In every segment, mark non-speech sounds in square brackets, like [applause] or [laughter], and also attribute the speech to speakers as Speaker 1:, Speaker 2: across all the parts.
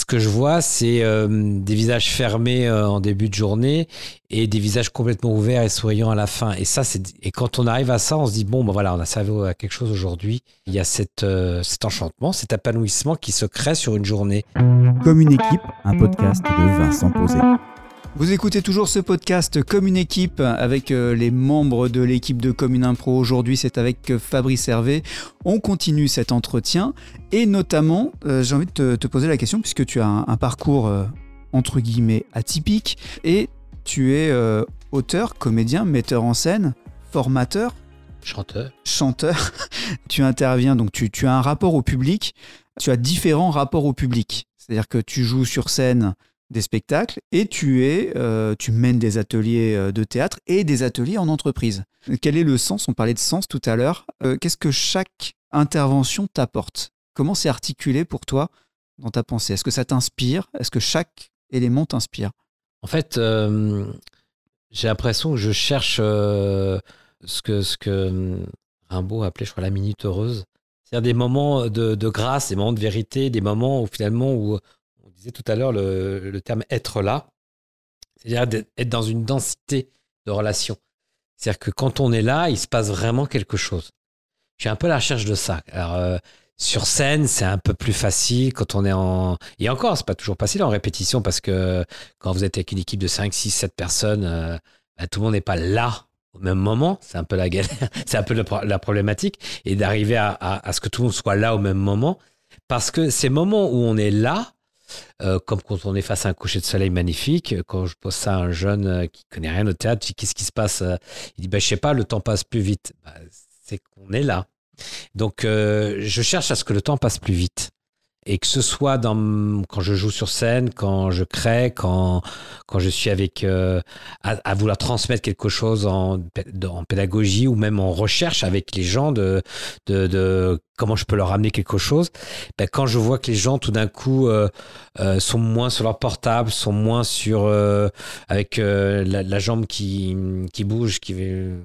Speaker 1: ce que je vois, c'est euh, des visages fermés euh, en début de journée et des visages complètement ouverts et souriants à la fin. Et ça, c'est et quand on arrive à ça, on se dit bon, ben voilà, on a servi à quelque chose aujourd'hui. Il y a cette, euh, cet enchantement, cet épanouissement qui se crée sur une journée.
Speaker 2: Comme une équipe, un podcast de Vincent Posé. Vous écoutez toujours ce podcast comme une équipe avec euh, les membres de l'équipe de Commune Impro. Aujourd'hui, c'est avec euh, Fabrice Hervé. On continue cet entretien et notamment, euh, j'ai envie de te, poser la question puisque tu as un, parcours entre guillemets atypique et tu es auteur, comédien, metteur en scène, formateur.
Speaker 1: Chanteur.
Speaker 2: Chanteur. [laughs] tu interviens, donc tu, tu as un rapport au public. Tu as différents rapports au public. C'est-à-dire que tu joues sur scène des spectacles et tu es, euh, tu mènes des ateliers euh, de théâtre et des ateliers en entreprise. Quel est le sens? On parlait de sens tout à l'heure. Euh, qu'est-ce que chaque intervention t'apporte? Comment c'est articulé pour toi dans ta pensée? Est-ce que ça t'inspire? Est-ce que chaque élément t'inspire?
Speaker 1: En fait, j'ai l'impression que je cherche ce que ce que Rimbaud appelait, je crois, la minute heureuse. C'est-à-dire des moments de, de, grâce, des moments de vérité, des moments où finalement où disais tout à l'heure le, terme être là, c'est-à-dire être dans une densité de relation. C'est-à-dire que quand on est là, il se passe vraiment quelque chose. Je suis un peu à la recherche de ça. Alors, euh, sur scène, c'est un peu plus facile quand on est en. Et encore, c'est pas toujours facile en répétition parce que quand vous êtes avec une équipe de 5, 6, 7 personnes, euh, bah, tout le monde n'est pas là au même moment. C'est un peu la [laughs] c'est un peu la problématique. Et d'arriver à, ce que tout le monde soit là au même moment. Parce que ces moments où on est là, euh, comme quand on est face à un coucher de soleil magnifique. Quand je pose ça à un jeune euh, qui connaît rien au théâtre, qu'est-ce qui se passe euh? Il dit bah, je sais pas, le temps passe plus vite. Bah, c'est qu'on est là. Donc je cherche à ce que le temps passe plus vite et que ce soit dans, quand je joue sur scène, quand je crée, quand, quand je suis avec à, à, vouloir transmettre quelque chose en, en, pédagogie ou même en recherche avec les gens de, de, de comment je peux leur amener quelque chose. Ben, quand je vois que les gens tout d'un coup euh, euh, sont moins sur leur portable, sont moins sur euh, avec la, la, jambe qui, qui bouge, qui veut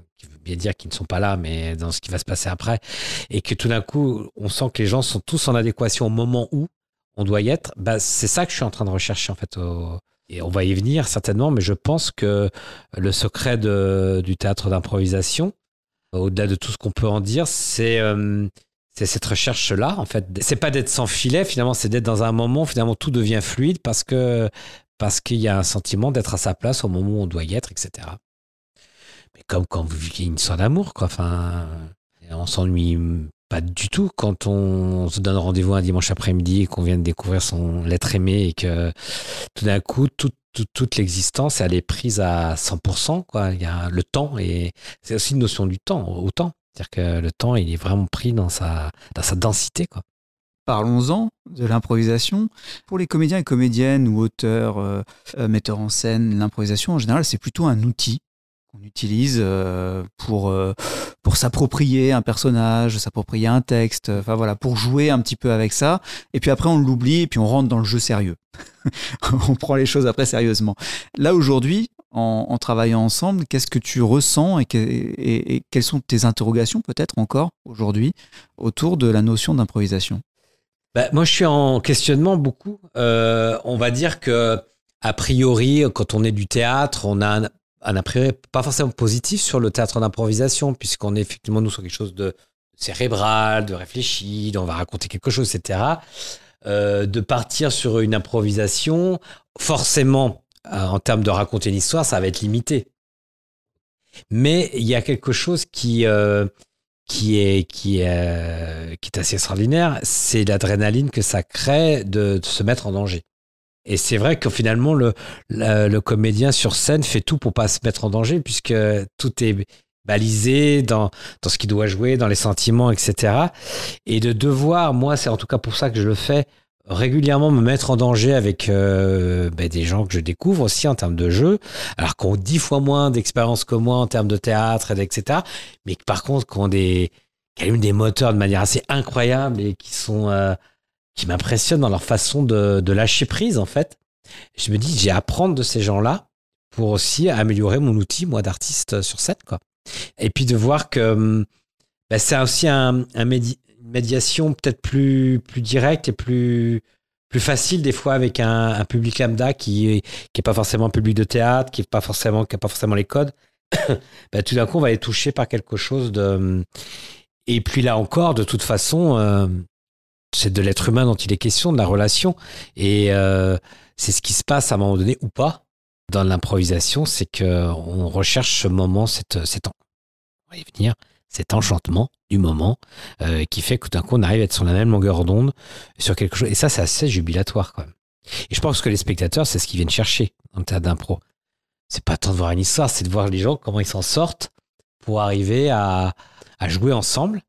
Speaker 1: bien dire qu'ils ne sont pas là, mais dans ce qui va se passer après, et que tout d'un coup, on sent que les gens sont tous en adéquation au moment où on doit y être, bah, c'est ça que je suis en train de rechercher en fait. Et on va y venir certainement, mais je pense que le secret du théâtre d'improvisation, au-delà de tout ce qu'on peut en dire, c'est euh, cette recherche-là, en fait. C'est pas d'être sans filet, finalement, c'est d'être dans un moment où finalement tout devient fluide parce que parce qu'il y a un sentiment d'être à sa place au moment où on doit y être, etc mais comme quand vous vivez une histoire d'amour, quoi. Enfin, on s'ennuie pas du tout quand on se donne rendez-vous un dimanche après-midi et qu'on vient de découvrir son lettre aimé et que tout d'un coup, toute l'existence, elle est prise à 100%, quoi. Il y a le temps et c'est aussi une notion du temps, autant. C'est-à-dire que le temps, il est vraiment pris dans sa, dans sa densité, quoi.
Speaker 2: Parlons-en de l'improvisation. Pour les comédiens et comédiennes ou auteurs, euh, euh, metteurs en scène, l'improvisation en général, c'est plutôt un outil on utilise euh, pour, euh, pour s'approprier un personnage, s'approprier un texte, enfin voilà, pour jouer un petit peu avec ça. Et puis après, on l'oublie et puis on rentre dans le jeu sérieux. [laughs] on prend les choses après sérieusement. Là, aujourd'hui, en, travaillant ensemble, qu'est-ce que tu ressens et, et, quelles sont tes interrogations peut-être encore aujourd'hui autour de la notion d'improvisation?
Speaker 1: Bah, Moi, je suis en questionnement beaucoup. Euh, on va dire que a priori, quand on est du théâtre, on a un a priori pas forcément positif sur le théâtre d'improvisation, puisqu'on est effectivement, nous, sur quelque chose de cérébral, de réfléchi, on va raconter quelque chose, etc. Euh, de partir sur une improvisation, forcément, euh, en termes de raconter l'histoire, ça va être limité. Mais il y a quelque chose qui, euh, qui, est, qui, est, qui est assez extraordinaire, c'est l'adrénaline que ça crée de se mettre en danger. Et c'est vrai que finalement, le, le, comédien sur scène fait tout pour pas se mettre en danger, puisque tout est balisé dans, dans ce qu'il doit jouer, dans les sentiments, etc. Et de devoir, moi, c'est en tout cas pour ça que je le fais, régulièrement me mettre en danger avec euh, ben, des gens que je découvre aussi en termes de jeu, alors qu'on ont dix fois moins d'expérience que moi en termes de théâtre, etc. Mais par contre, qui ont des, qui des moteurs de manière assez incroyable et qui sont... Euh, qui m'impressionnent dans leur façon de, de, lâcher prise, en fait. Je me dis, j'ai à apprendre de ces gens-là pour aussi améliorer mon outil, moi, d'artiste sur scène, quoi. Et puis de voir que hum, bah, c'est aussi un, un une médiation peut-être plus, plus directe et plus, plus facile des fois avec un, public lambda qui qui est pas forcément un public de théâtre, qui est pas forcément qui a pas forcément les codes. [coughs] bah, tout d'un coup, on va être touché par quelque chose de. Et puis là encore, de toute façon, euh, c'est de l'être humain dont il est question, de la relation, et euh, c'est ce qui se passe à un moment donné ou pas dans l'improvisation, c'est que on recherche ce moment, cette, cet, on va y venir, cet enchantement du moment euh, qui fait que d'un coup on arrive à être sur la même longueur d'onde sur quelque chose. Et ça, c'est assez jubilatoire quand même. Et je pense que les spectateurs, c'est ce qu'ils viennent chercher le théâtre d'impro. C'est pas tant de voir une histoire, c'est de voir les gens comment ils s'en sortent pour arriver à, à jouer ensemble.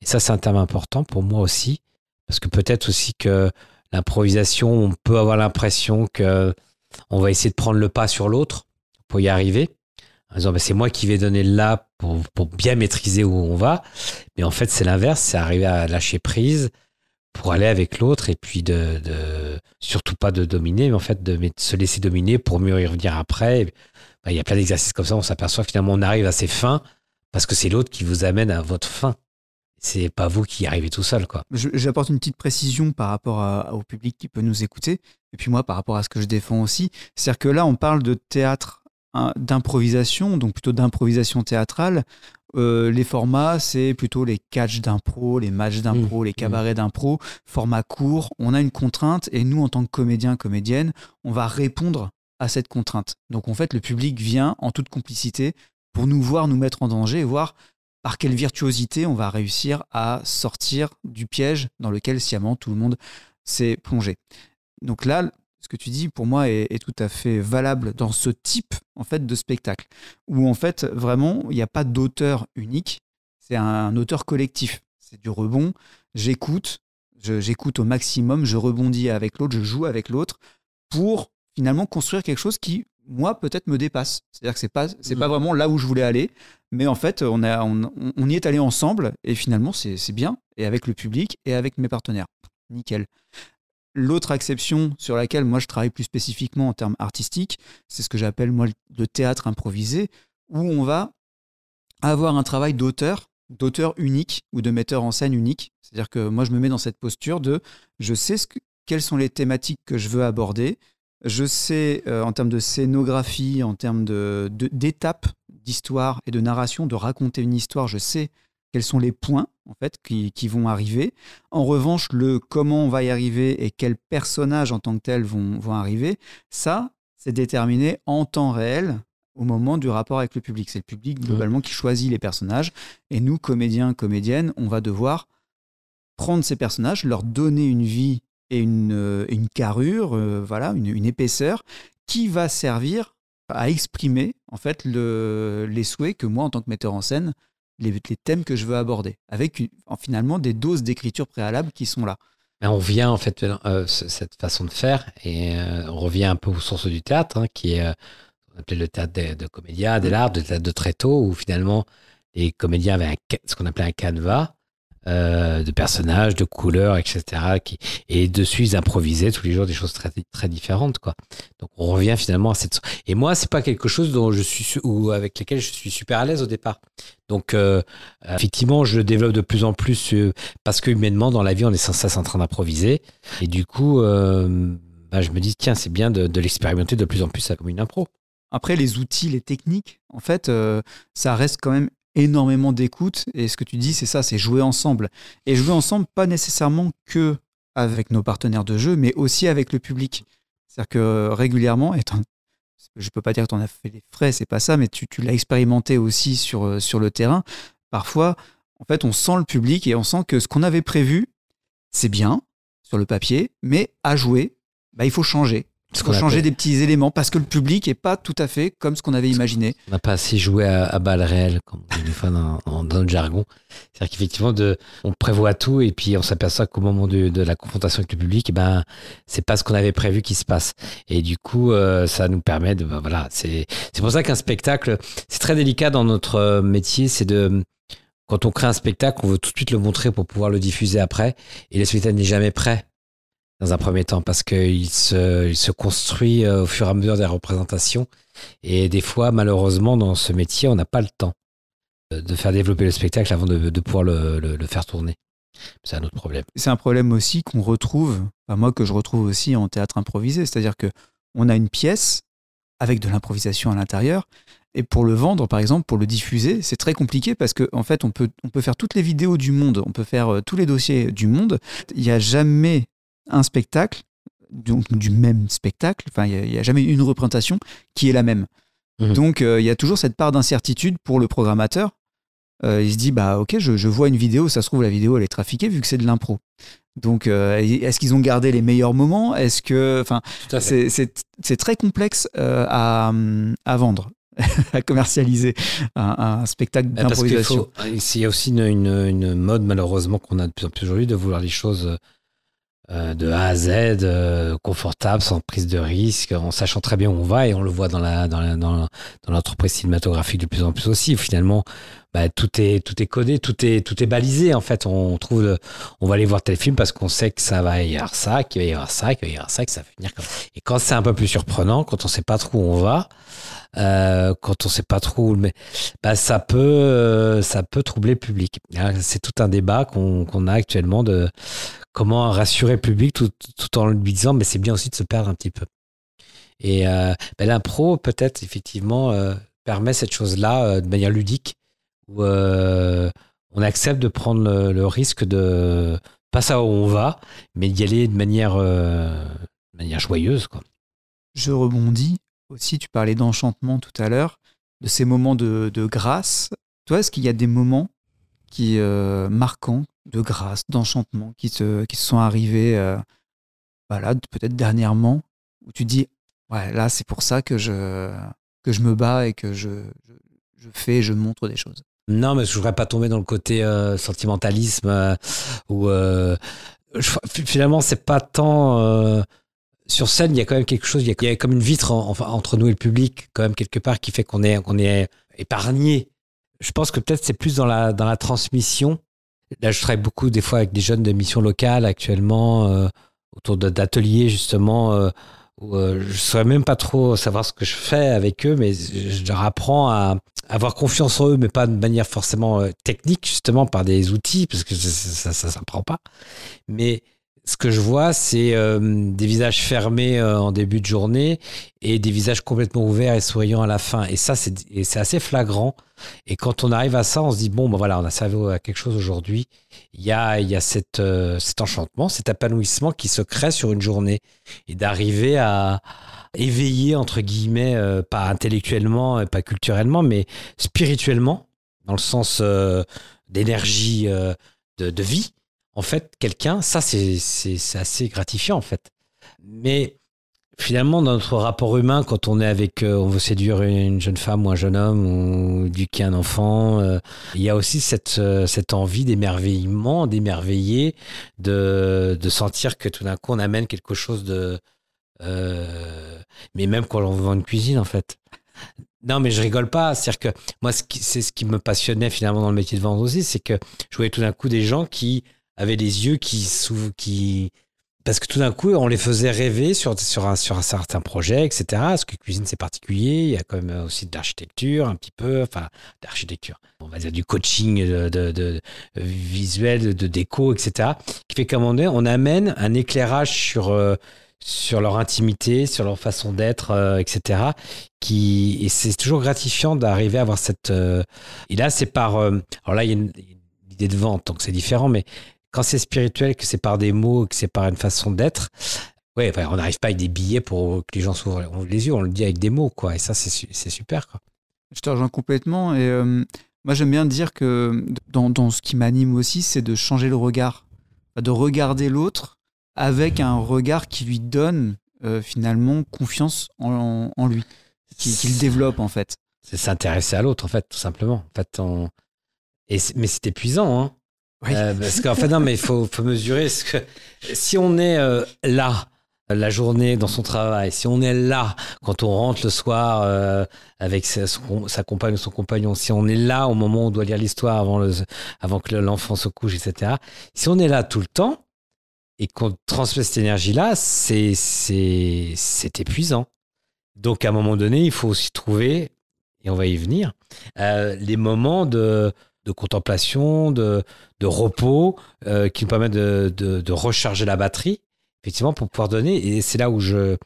Speaker 1: Et ça, c'est un terme important pour moi aussi, parce que peut-être aussi que l'improvisation, on peut avoir l'impression que on va essayer de prendre le pas sur l'autre pour y arriver. En disant, bah, c'est moi qui vais donner là pour, bien maîtriser où on va. Mais en fait, c'est l'inverse, c'est arriver à lâcher prise pour aller avec l'autre et puis de, surtout pas de dominer, mais en fait de, se laisser dominer pour mieux y revenir après. Bah, il y a plein d'exercices comme ça, on s'aperçoit finalement on arrive à ses fins parce que c'est l'autre qui vous amène à votre fin. C'est pas vous qui y arrivez tout seul, quoi.
Speaker 2: J'apporte une petite précision par rapport au public qui peut nous écouter, et puis moi par rapport à ce que je défends aussi. C'est-à-dire que là, on parle de théâtre hein, d'improvisation, donc plutôt d'improvisation théâtrale. Euh, les formats, c'est plutôt les catchs d'impro, les matchs d'impro, mmh. les mmh. cabarets d'impro, format court. On a une contrainte et nous, en tant que comédien, comédienne, on va répondre à cette contrainte. Donc en fait, le public vient en toute complicité pour nous voir nous mettre en danger et voir par quelle virtuosité on va réussir à sortir du piège dans lequel sciemment tout le monde s'est plongé. Donc là, ce que tu dis pour moi est, tout à fait valable dans ce type en fait de spectacle où en fait vraiment il n'y a pas d'auteur unique, c'est un, auteur collectif, c'est du rebond. J'écoute, j'écoute au maximum, je rebondis avec l'autre, je joue avec l'autre pour finalement construire quelque chose qui moi, peut-être me dépasse. C'est-à-dire que c'est pas, c'est pas mm. vraiment là où je voulais aller, mais en fait, on, a, on, y est allé ensemble et finalement, c'est, bien, et avec le public et avec mes partenaires. Nickel. L'autre exception sur laquelle moi je travaille plus spécifiquement en termes artistiques, c'est ce que j'appelle moi le théâtre improvisé, où on va avoir un travail d'auteur, d'auteur unique ou de metteur en scène unique. C'est-à-dire que moi je me mets dans cette posture de je sais ce quelles sont les thématiques que je veux aborder, je sais, euh, en termes de scénographie, en termes d'étapes d'histoire et de narration, de raconter une histoire, je sais quels sont les points en fait qui, vont arriver. En revanche, le comment on va y arriver et quels personnages en tant que tels vont, vont arriver, ça, c'est déterminé en temps réel au moment du rapport avec le public. C'est le public mmh. globalement qui choisit les personnages. Et nous, comédiens, comédiennes, on va devoir prendre ces personnages, leur donner une vie et une, euh, une carrure, euh, voilà, une, épaisseur qui va servir à exprimer en fait le, les souhaits que moi, en tant que metteur en scène, les, les thèmes que je veux aborder, avec finalement des doses d'écriture préalable qui sont là.
Speaker 1: On vient en fait euh, cette façon de faire et on revient un peu aux sources du théâtre, hein, qui est on appelait le théâtre de, de comédia, de l'art, de théâtre de très tôt, où finalement les comédiens avaient ce qu'on appelait un canevas euh, de personnages, de couleurs, etc. Et dessus, ils improvisaient tous les jours des choses très, différentes. Donc, on revient finalement à cette. Et moi, c'est pas quelque chose dont je suis ou avec lequel je suis super à l'aise au départ. Donc, euh, effectivement, je le développe de plus en plus euh, parce que humainement, dans la vie, on est sans cesse en train d'improviser. Et du coup, bah, je me dis, tiens, c'est bien de, de l'expérimenter de plus en plus comme une impro.
Speaker 2: Après, les outils, les techniques, en fait, ça reste quand même énormément d'écoute. Et ce que tu dis, c'est ça, c'est jouer ensemble. Et jouer ensemble, pas nécessairement que avec nos partenaires de jeu, mais aussi avec le public. C'est-à-dire que régulièrement, étant, je peux pas dire que tu en as fait les frais, c'est pas ça, mais tu, tu l'as expérimenté aussi sur, euh, sur le terrain. Parfois, en fait, on sent le public et on sent que ce qu'on avait prévu, c'est bien sur le papier, mais à jouer, bah, il faut changer. Il faut changer des petits éléments parce que le public n'est pas tout à fait comme ce qu'on avait imaginé.
Speaker 1: On n'a pas assez joué à, à balles réelles, comme on dit des fois dans, dans, le jargon. C'est-à-dire qu'effectivement, on prévoit tout et puis on s'aperçoit qu'au moment de, de, la confrontation avec le public, eh ben, c'est pas ce qu'on avait prévu qui se passe. Et du coup, euh, ça nous permet de. Ben, voilà, c'est pour ça qu'un spectacle, c'est très délicat dans notre euh, métier, c'est de. Quand on crée un spectacle, on veut tout de suite le montrer pour pouvoir le diffuser après. Et le spectacle n'est jamais prêt dans un premier temps parce qu'il se, il se construit euh, au fur et à mesure des représentations. Et des fois, malheureusement, dans ce métier, on n'a pas le temps de faire développer le spectacle avant de, pouvoir le, le, faire tourner. C'est un autre problème.
Speaker 2: C'est un problème aussi qu'on retrouve, enfin moi que je retrouve aussi en théâtre improvisé, c'est-à-dire que on a une pièce avec de l'improvisation à l'intérieur. Et pour le vendre, par exemple, pour le diffuser, c'est très compliqué parce qu'en en fait, on peut, on peut faire toutes les vidéos du monde, on peut faire euh, tous les dossiers du monde. Il n'y a jamais un spectacle, donc du même spectacle, enfin, il n'y a, jamais une représentation qui est la même. Mmh. Donc, euh, il y a toujours cette part d'incertitude pour le programmateur. Euh, il se dit, bah ok, je, je, vois une vidéo, ça se trouve, la vidéo, elle est trafiquée vu que c'est de l'impro. Donc, euh, est-ce qu'ils ont gardé les meilleurs moments? Est-ce que, enfin, c'est très complexe à, à, vendre, [laughs] à commercialiser un, un spectacle d'improvisation.
Speaker 1: Il y a aussi une, une, une mode malheureusement qu'on a de plus en plus aujourd'hui de vouloir les choses euh, de A à Z, euh, confortable, sans prise de risque, en sachant très bien où on va, et on le voit dans la dans la, dans, l'entreprise cinématographique de plus en plus aussi. finalement, bah, tout est tout est codé, tout est tout est balisé. En fait, on trouve, on va aller voir tel film parce qu'on sait que ça va y avoir ça, qu'il va y avoir ça, qu'il va y avoir ça, que ça va finir comme. Et quand c'est un peu plus surprenant, quand on sait pas trop où on va, euh, quand on sait pas trop où, mais bah, ça peut ça peut troubler le public. C'est tout un débat qu'on qu'on a actuellement de comment rassurer le public tout, en lui disant mais c'est bien aussi de se perdre un petit peu. Et euh, ben, l'impro peut-être effectivement euh, permet cette chose-là euh, de manière ludique où on accepte de prendre le, risque de pas savoir où on va, mais d'y aller de manière, de manière joyeuse. Quoi.
Speaker 2: Je rebondis aussi, tu parlais d'enchantement tout à l'heure, de ces moments de, de grâce. Toi, est-ce qu'il y a des moments qui marquants de grâce, d'enchantement qui se, qui sont arrivés euh, voilà, peut-être dernièrement, où tu dis, ouais, là, c'est pour ça que je, que je me bats et que je, je, fais, je montre des choses.
Speaker 1: Non, mais je voudrais pas tomber dans le côté euh, sentimentalisme euh, ou finalement c'est pas tant sur scène. Il y a quand même quelque chose, il y a, il y a comme une vitre entre nous et le public, quand même quelque part qui fait qu'on est qu'on est épargné. Je pense que peut-être c'est plus dans la dans la transmission Là, je travaille beaucoup des fois avec des jeunes de missions locales actuellement, euh, autour d'ateliers justement, euh, où euh, je ne saurais même pas trop savoir ce que je fais avec eux, mais je leur apprends à avoir confiance en eux, mais pas de manière forcément technique, justement par des outils, parce que ça ne s'apprend pas. Mais ce que je vois, c'est euh, des visages fermés euh, en début de journée et des visages complètement ouverts et souriants à la fin. Et ça, c'est assez flagrant. Et quand on arrive à ça, on se dit, bon, ben voilà, on a servi à quelque chose aujourd'hui. Il y a, il y a euh, cet enchantement, cet épanouissement qui se crée sur une journée. Et d'arriver à éveiller, entre guillemets, pas intellectuellement, pas culturellement, mais spirituellement, dans le sens d'énergie, de vie en fait, quelqu'un, ça, c'est assez gratifiant, en fait. Mais finalement, dans notre rapport humain, quand on est avec, euh, on veut séduire une jeune femme ou un jeune homme ou éduquer un enfant, euh, il y a aussi cette, euh, cette envie d'émerveillement, d'émerveiller, de, de sentir que tout d'un coup, on amène quelque chose de. mais même quand on vend une cuisine, en fait. Non, mais je rigole pas. C'est-à-dire que moi, c'est ce qui me passionnait finalement dans le métier de vente aussi, c'est que je voyais tout d'un coup des gens qui avaient les yeux qui s'ouvrent, qui parce que tout d'un coup, on les faisait rêver sur, sur, un, sur un certain projet, etc. Parce que cuisine, c'est particulier. Il y a quand même aussi de l'architecture, un petit peu. Enfin, d'architecture. On va dire du coaching de, de, visuel, de déco, etc. Qui fait qu'à un moment donné, on amène un éclairage sur, euh, sur leur intimité, sur leur façon d'être, euh, etc. Qui, et c'est toujours gratifiant d'arriver à avoir cette. Euh, et là, c'est par. alors là, il y a une, une idée de vente, donc c'est différent, mais quand c'est spirituel, que c'est par des mots, que c'est par une façon d'être, ouais, on n'arrive pas avec des billets pour que les gens s'ouvrent les yeux, on le dit avec des mots, quoi. Et ça, c'est super, quoi.
Speaker 2: Je te rejoins complètement. Et euh, moi, j'aime bien dire que dans, dans ce qui m'anime aussi, c'est de changer le regard, de regarder l'autre avec un regard qui lui donne euh, finalement confiance en, en lui, qu'il développe en fait.
Speaker 1: C'est s'intéresser à l'autre, en fait, tout simplement. En fait, on... Et mais c'est épuisant, hein. Euh, parce qu'en fait, non, mais il faut, mesurer ce que si on est euh, là la journée dans son travail, si on est là quand on rentre le soir euh, avec sa, compagne ou son compagnon, si on est là au moment où on doit lire l'histoire avant, avant que l'enfant se couche, etc. Si on est là tout le temps et qu'on transmet cette énergie-là, c'est épuisant. Donc à un moment donné, il faut aussi trouver, et on va y venir, les moments de de contemplation, de, repos, euh, qui me permettent de, recharger la batterie, effectivement, pour pouvoir donner. Et c'est là où je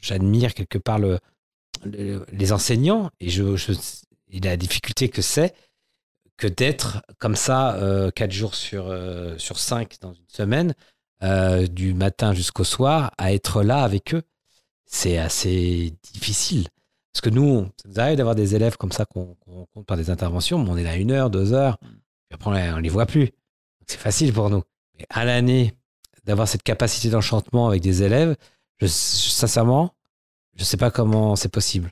Speaker 1: j'admire quelque part le, les enseignants et, je, je, et la difficulté que c'est que d'être comme ça euh, 4 jours sur, euh, sur 5 dans une semaine, euh, du matin jusqu'au soir, à être là avec eux. C'est assez difficile. Parce que nous, ça nous arrive d'avoir des élèves comme ça qu'on qu rencontre par des interventions, mais on est là une heure, deux heures, puis après on les voit plus. C'est facile pour nous. Mais à l'année, d'avoir cette capacité d'enchantement avec des élèves, je, sincèrement, je ne sais pas comment c'est possible.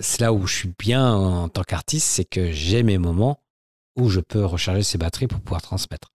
Speaker 1: C'est là où je suis bien en tant qu'artiste, c'est que j'ai mes moments où je peux recharger ces batteries pour pouvoir transmettre.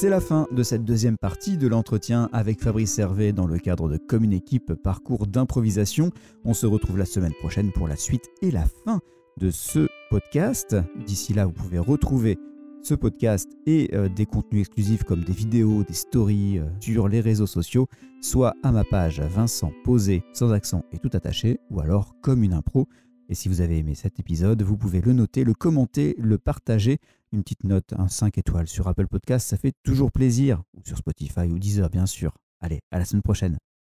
Speaker 2: C'est la fin de cette deuxième partie de l'entretien avec Fabrice Hervé dans le cadre de Comme une équipe parcours d'improvisation. On se retrouve la semaine prochaine pour la suite et la fin de ce podcast. D'ici là, vous pouvez retrouver ce podcast et euh, des contenus exclusifs comme des vidéos, des stories euh, sur les réseaux sociaux, soit à ma page Vincent Posé sans accent et tout attaché, ou alors comme une impro. Et si vous avez aimé cet épisode, vous pouvez le noter, le commenter, le partager. Une petite note, un 5 étoiles sur Apple Podcast, ça fait toujours plaisir. Ou sur Spotify ou Deezer, bien sûr. Allez, à la semaine prochaine.